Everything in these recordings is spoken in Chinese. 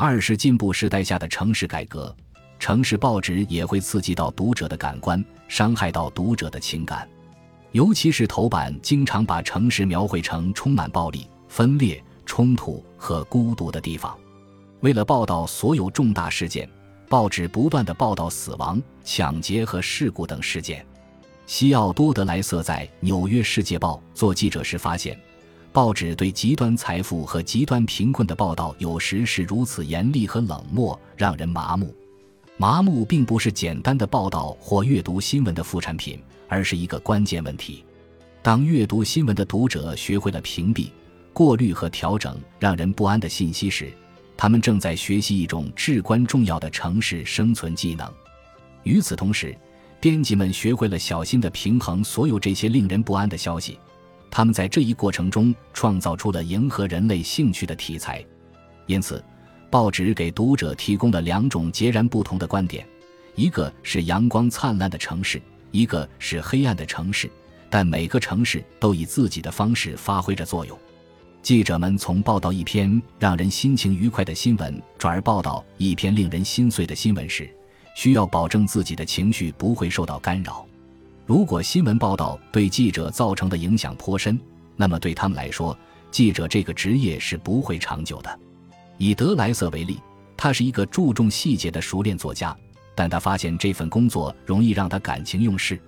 二是进步时代下的城市改革，城市报纸也会刺激到读者的感官，伤害到读者的情感。尤其是头版经常把城市描绘成充满暴力、分裂、冲突和孤独的地方。为了报道所有重大事件，报纸不断的报道死亡、抢劫和事故等事件。西奥多德莱瑟在《纽约世界报》做记者时发现。报纸对极端财富和极端贫困的报道，有时是如此严厉和冷漠，让人麻木。麻木并不是简单的报道或阅读新闻的副产品，而是一个关键问题。当阅读新闻的读者学会了屏蔽、过滤和调整让人不安的信息时，他们正在学习一种至关重要的城市生存技能。与此同时，编辑们学会了小心地平衡所有这些令人不安的消息。他们在这一过程中创造出了迎合人类兴趣的题材，因此，报纸给读者提供了两种截然不同的观点：一个是阳光灿烂的城市，一个是黑暗的城市。但每个城市都以自己的方式发挥着作用。记者们从报道一篇让人心情愉快的新闻，转而报道一篇令人心碎的新闻时，需要保证自己的情绪不会受到干扰。如果新闻报道对记者造成的影响颇深，那么对他们来说，记者这个职业是不会长久的。以德莱瑟为例，他是一个注重细节的熟练作家，但他发现这份工作容易让他感情用事，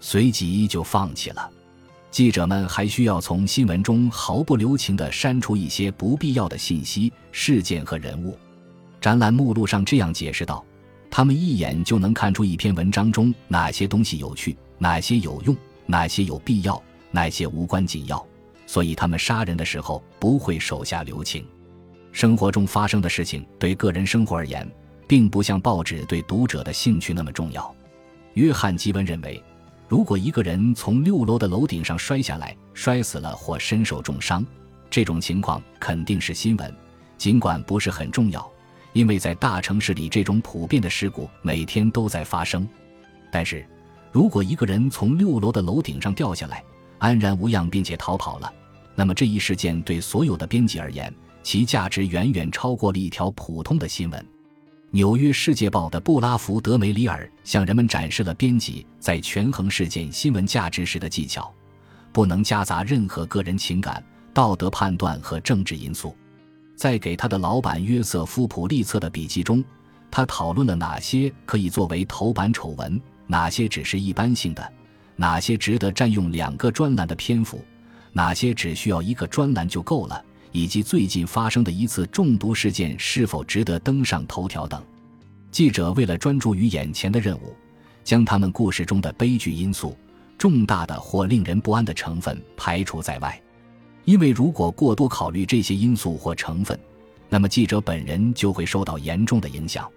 随即就放弃了。记者们还需要从新闻中毫不留情地删除一些不必要的信息、事件和人物。展览目录上这样解释道：“他们一眼就能看出一篇文章中哪些东西有趣。”哪些有用，哪些有必要，哪些无关紧要，所以他们杀人的时候不会手下留情。生活中发生的事情对个人生活而言，并不像报纸对读者的兴趣那么重要。约翰·吉文认为，如果一个人从六楼的楼顶上摔下来，摔死了或身受重伤，这种情况肯定是新闻，尽管不是很重要，因为在大城市里，这种普遍的事故每天都在发生。但是。如果一个人从六楼的楼顶上掉下来，安然无恙，并且逃跑了，那么这一事件对所有的编辑而言，其价值远远超过了一条普通的新闻。《纽约世界报》的布拉福德·梅里尔向人们展示了编辑在权衡事件新闻价值时的技巧：不能夹杂任何个人情感、道德判断和政治因素。在给他的老板约瑟夫·普利策的笔记中，他讨论了哪些可以作为头版丑闻。哪些只是一般性的？哪些值得占用两个专栏的篇幅？哪些只需要一个专栏就够了？以及最近发生的一次中毒事件是否值得登上头条等？记者为了专注于眼前的任务，将他们故事中的悲剧因素、重大的或令人不安的成分排除在外，因为如果过多考虑这些因素或成分，那么记者本人就会受到严重的影响。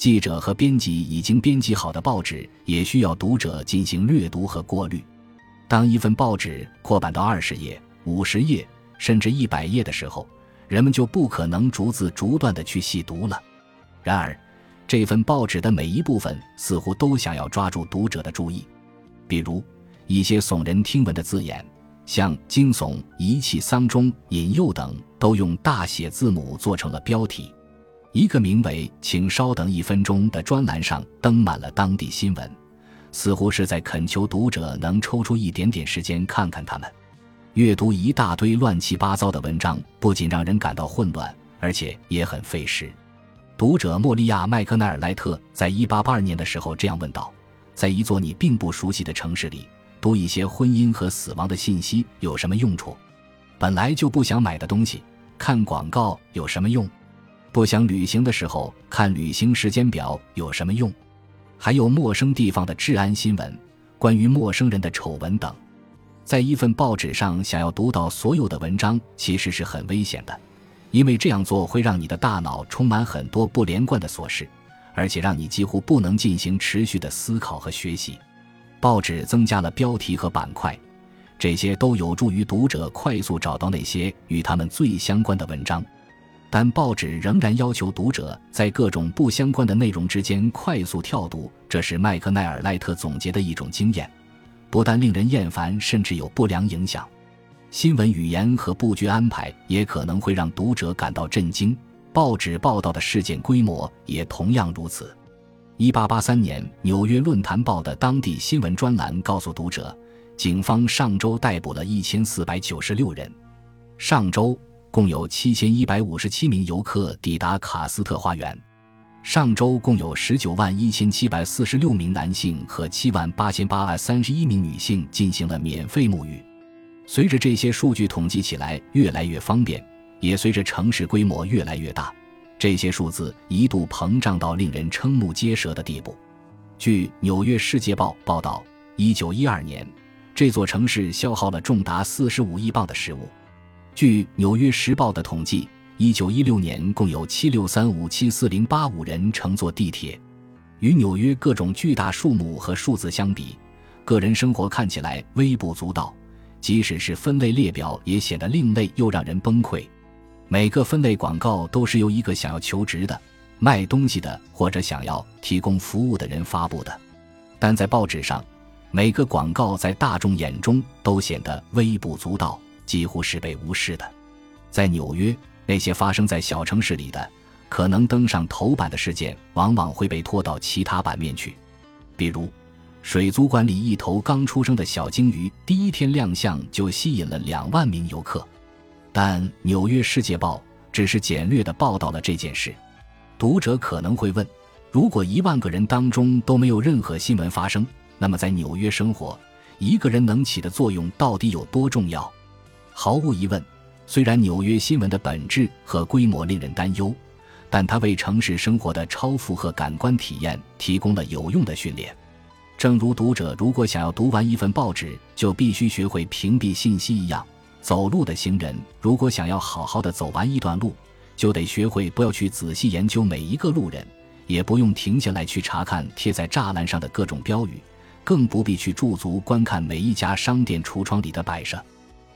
记者和编辑已经编辑好的报纸也需要读者进行略读和过滤。当一份报纸扩版到二十页、五十页甚至一百页的时候，人们就不可能逐字逐段地去细读了。然而，这份报纸的每一部分似乎都想要抓住读者的注意，比如一些耸人听闻的字眼，像“惊悚”“遗弃丧钟”“引诱”等，都用大写字母做成了标题。一个名为“请稍等一分钟”的专栏上登满了当地新闻，似乎是在恳求读者能抽出一点点时间看看他们。阅读一大堆乱七八糟的文章，不仅让人感到混乱，而且也很费时。读者莫利亚·麦克奈尔莱特在1882年的时候这样问道：“在一座你并不熟悉的城市里，读一些婚姻和死亡的信息有什么用处？本来就不想买的东西，看广告有什么用？”不想旅行的时候看旅行时间表有什么用？还有陌生地方的治安新闻，关于陌生人的丑闻等，在一份报纸上想要读到所有的文章，其实是很危险的，因为这样做会让你的大脑充满很多不连贯的琐事，而且让你几乎不能进行持续的思考和学习。报纸增加了标题和板块，这些都有助于读者快速找到那些与他们最相关的文章。但报纸仍然要求读者在各种不相关的内容之间快速跳读，这是麦克奈尔赖特总结的一种经验，不但令人厌烦，甚至有不良影响。新闻语言和布局安排也可能会让读者感到震惊，报纸报道的事件规模也同样如此。一八八三年，《纽约论坛报》的当地新闻专栏告诉读者，警方上周逮捕了一千四百九十六人。上周共有七千一百五十七名游客抵达卡斯特花园。上周共有十九万一千七百四十六名男性和七万八千八百三十一名女性进行了免费沐浴。随着这些数据统计起来越来越方便，也随着城市规模越来越大，这些数字一度膨胀到令人瞠目结舌的地步。据《纽约世界报》报道，一九一二年，这座城市消耗了重达四十五亿磅的食物。据《纽约时报》的统计。一九一六年，共有七六三五七四零八五人乘坐地铁。与纽约各种巨大数目和数字相比，个人生活看起来微不足道。即使是分类列表，也显得另类又让人崩溃。每个分类广告都是由一个想要求职的、卖东西的或者想要提供服务的人发布的。但在报纸上，每个广告在大众眼中都显得微不足道，几乎是被无视的。在纽约。那些发生在小城市里的、可能登上头版的事件，往往会被拖到其他版面去。比如，水族馆里一头刚出生的小鲸鱼，第一天亮相就吸引了两万名游客。但《纽约世界报》只是简略地报道了这件事。读者可能会问：如果一万个人当中都没有任何新闻发生，那么在纽约生活，一个人能起的作用到底有多重要？毫无疑问。虽然纽约新闻的本质和规模令人担忧，但它为城市生活的超负荷感官体验提供了有用的训练。正如读者如果想要读完一份报纸就必须学会屏蔽信息一样，走路的行人如果想要好好的走完一段路，就得学会不要去仔细研究每一个路人，也不用停下来去查看贴在栅栏上的各种标语，更不必去驻足观看每一家商店橱窗里的摆设。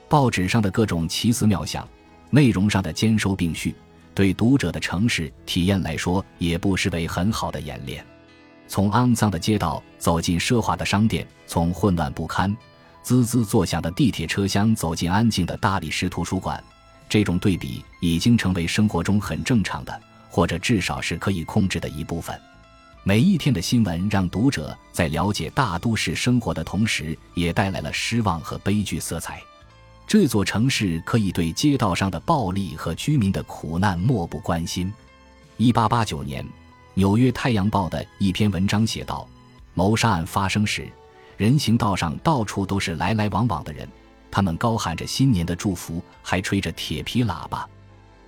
报纸上的各种奇思妙想，内容上的兼收并蓄，对读者的城市体验来说，也不失为很好的演练。从肮脏的街道走进奢华的商店，从混乱不堪、滋滋作响的地铁车厢走进安静的大理石图书馆，这种对比已经成为生活中很正常的，或者至少是可以控制的一部分。每一天的新闻让读者在了解大都市生活的同时，也带来了失望和悲剧色彩。这座城市可以对街道上的暴力和居民的苦难漠不关心。一八八九年，《纽约太阳报》的一篇文章写道：“谋杀案发生时，人行道上到处都是来来往往的人，他们高喊着新年的祝福，还吹着铁皮喇叭。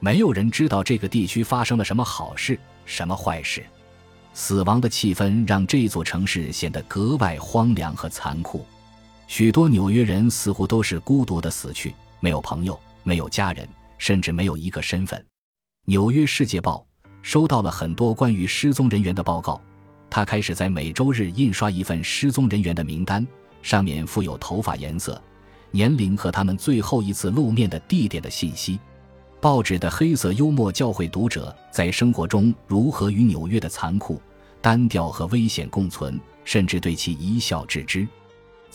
没有人知道这个地区发生了什么好事，什么坏事。死亡的气氛让这座城市显得格外荒凉和残酷。”许多纽约人似乎都是孤独的死去，没有朋友，没有家人，甚至没有一个身份。《纽约世界报》收到了很多关于失踪人员的报告，他开始在每周日印刷一份失踪人员的名单，上面附有头发颜色、年龄和他们最后一次露面的地点的信息。报纸的黑色幽默教会读者在生活中如何与纽约的残酷、单调和危险共存，甚至对其一笑置之。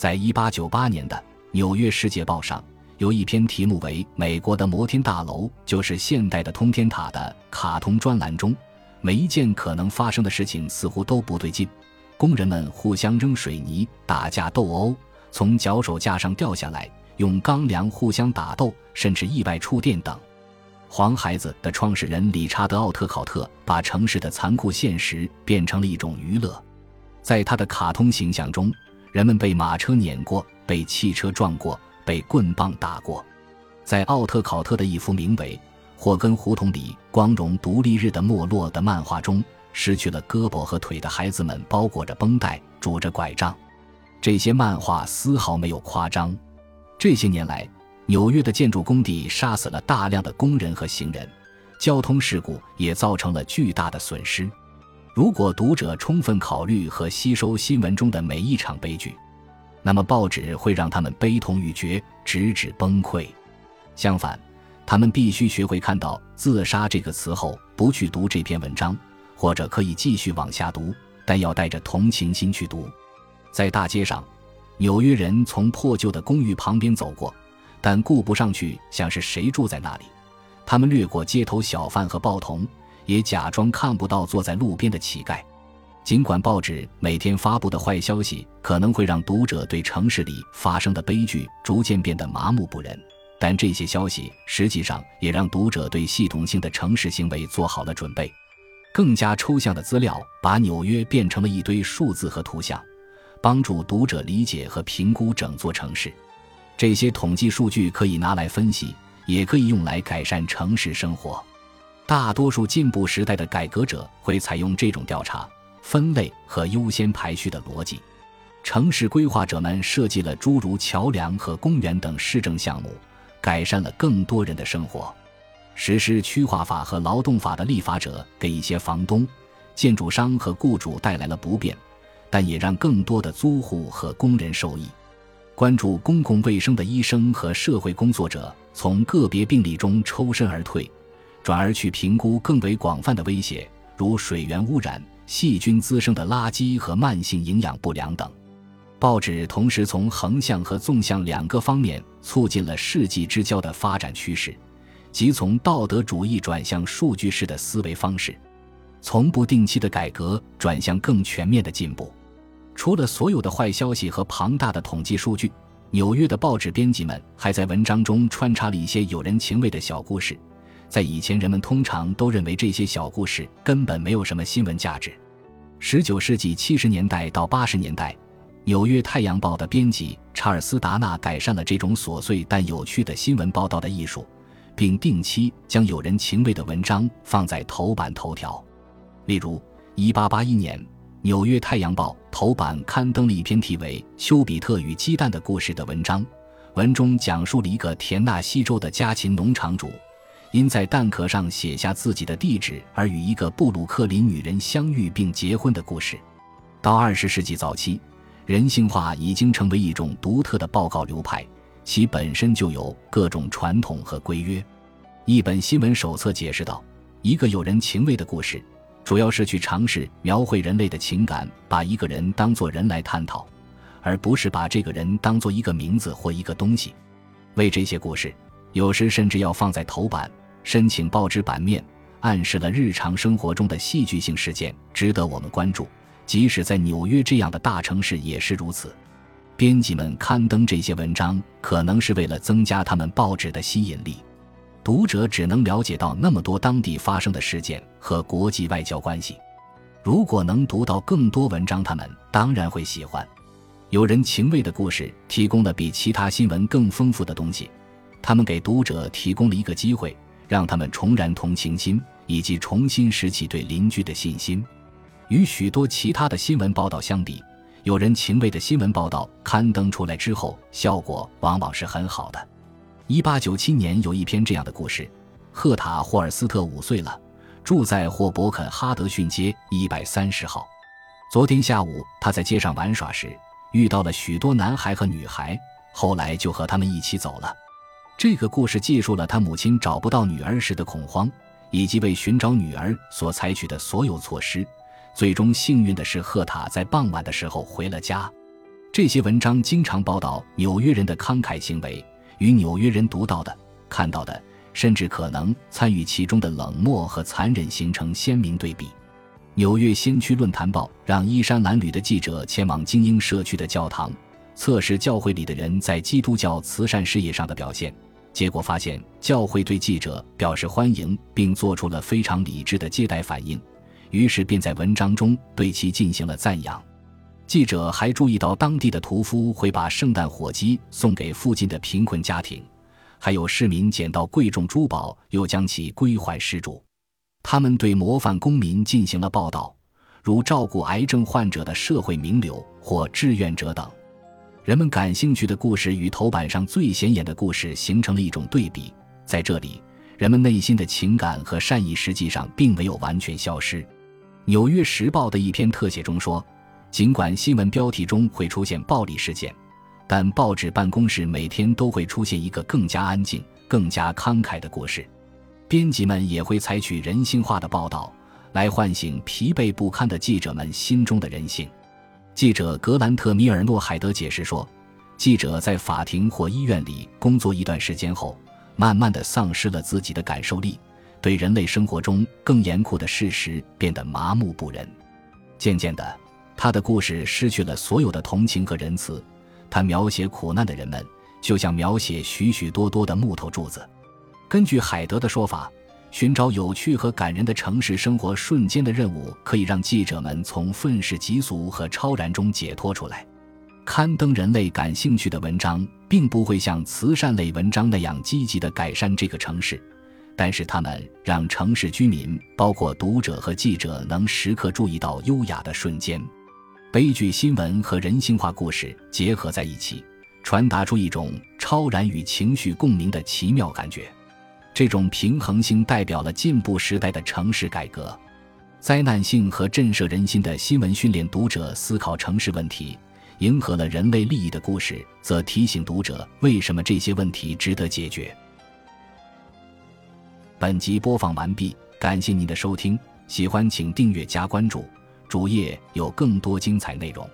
在一八九八年的《纽约世界报》上，有一篇题目为《美国的摩天大楼就是现代的通天塔》的卡通专栏中，每一件可能发生的事情似乎都不对劲：工人们互相扔水泥、打架斗殴，从脚手架上掉下来，用钢梁互相打斗，甚至意外触电等。黄孩子的创始人理查德·奥特考特把城市的残酷现实变成了一种娱乐，在他的卡通形象中。人们被马车碾过，被汽车撞过，被棍棒打过。在奥特考特的一幅名为《霍根胡同里光荣独立日的没落》的漫画中，失去了胳膊和腿的孩子们包裹着绷带，拄着拐杖。这些漫画丝毫没有夸张。这些年来，纽约的建筑工地杀死了大量的工人和行人，交通事故也造成了巨大的损失。如果读者充分考虑和吸收新闻中的每一场悲剧，那么报纸会让他们悲痛欲绝，直至崩溃。相反，他们必须学会看到“自杀”这个词后，不去读这篇文章，或者可以继续往下读，但要带着同情心去读。在大街上，纽约人从破旧的公寓旁边走过，但顾不上去想是谁住在那里。他们掠过街头小贩和报童，也假装看不到坐在路边的乞丐。尽管报纸每天发布的坏消息可能会让读者对城市里发生的悲剧逐渐变得麻木不仁，但这些消息实际上也让读者对系统性的城市行为做好了准备。更加抽象的资料把纽约变成了一堆数字和图像，帮助读者理解和评估整座城市。这些统计数据可以拿来分析，也可以用来改善城市生活。大多数进步时代的改革者会采用这种调查。分类和优先排序的逻辑，城市规划者们设计了诸如桥梁和公园等市政项目，改善了更多人的生活。实施区划法和劳动法的立法者给一些房东、建筑商和雇主带来了不便，但也让更多的租户和工人受益。关注公共卫生的医生和社会工作者从个别病例中抽身而退，转而去评估更为广泛的威胁，如水源污染。细菌滋生的垃圾和慢性营养不良等，报纸同时从横向和纵向两个方面促进了世纪之交的发展趋势，即从道德主义转向数据式的思维方式，从不定期的改革转向更全面的进步。除了所有的坏消息和庞大的统计数据，纽约的报纸编辑们还在文章中穿插了一些有人情味的小故事。在以前，人们通常都认为这些小故事根本没有什么新闻价值。十九世纪七十年代到八十年代，《纽约太阳报》的编辑查尔斯·达纳改善了这种琐碎但有趣的新闻报道的艺术，并定期将有人情味的文章放在头版头条。例如，一八八一年，《纽约太阳报》头版刊登了一篇题为《丘比特与鸡蛋》的故事的文章，文中讲述了一个田纳西州的家禽农场主。因在蛋壳上写下自己的地址而与一个布鲁克林女人相遇并结婚的故事，到二十世纪早期，人性化已经成为一种独特的报告流派，其本身就有各种传统和规约。一本新闻手册解释道：“一个有人情味的故事，主要是去尝试描绘人类的情感，把一个人当作人来探讨，而不是把这个人当做一个名字或一个东西。为这些故事，有时甚至要放在头版。”申请报纸版面，暗示了日常生活中的戏剧性事件值得我们关注，即使在纽约这样的大城市也是如此。编辑们刊登这些文章，可能是为了增加他们报纸的吸引力。读者只能了解到那么多当地发生的事件和国际外交关系。如果能读到更多文章，他们当然会喜欢。有人情味的故事提供了比其他新闻更丰富的东西，他们给读者提供了一个机会。让他们重燃同情心，以及重新拾起对邻居的信心。与许多其他的新闻报道相比，有人情味的新闻报道刊登出来之后，效果往往是很好的。一八九七年有一篇这样的故事：赫塔·霍尔斯特五岁了，住在霍伯肯哈德逊街一百三十号。昨天下午，他在街上玩耍时遇到了许多男孩和女孩，后来就和他们一起走了。这个故事记述了他母亲找不到女儿时的恐慌，以及为寻找女儿所采取的所有措施。最终，幸运的是，赫塔在傍晚的时候回了家。这些文章经常报道纽约人的慷慨行为，与纽约人读到的、看到的，甚至可能参与其中的冷漠和残忍形成鲜明对比。纽约先驱论坛报让衣衫褴褛的记者前往精英社区的教堂，测试教会里的人在基督教慈善事业上的表现。结果发现，教会对记者表示欢迎，并做出了非常理智的接待反应，于是便在文章中对其进行了赞扬。记者还注意到，当地的屠夫会把圣诞火鸡送给附近的贫困家庭，还有市民捡到贵重珠宝又将其归还失主。他们对模范公民进行了报道，如照顾癌症患者的社会名流或志愿者等。人们感兴趣的故事与头版上最显眼的故事形成了一种对比，在这里，人们内心的情感和善意实际上并没有完全消失。《纽约时报》的一篇特写中说，尽管新闻标题中会出现暴力事件，但报纸办公室每天都会出现一个更加安静、更加慷慨的故事。编辑们也会采取人性化的报道，来唤醒疲惫不堪的记者们心中的人性。记者格兰特·米尔诺海德解释说：“记者在法庭或医院里工作一段时间后，慢慢的丧失了自己的感受力，对人类生活中更严酷的事实变得麻木不仁。渐渐的，他的故事失去了所有的同情和仁慈。他描写苦难的人们，就像描写许许多多的木头柱子。根据海德的说法，寻找有趣和感人的城市生活瞬间的任务，可以让记者们从愤世嫉俗和超然中解脱出来。刊登人类感兴趣的文章，并不会像慈善类文章那样积极地改善这个城市，但是他们让城市居民，包括读者和记者，能时刻注意到优雅的瞬间。悲剧新闻和人性化故事结合在一起，传达出一种超然与情绪共鸣的奇妙感觉。这种平衡性代表了进步时代的城市改革。灾难性和震慑人心的新闻训练读者思考城市问题，迎合了人类利益的故事则提醒读者为什么这些问题值得解决。本集播放完毕，感谢您的收听，喜欢请订阅加关注。主页有更多精彩内容。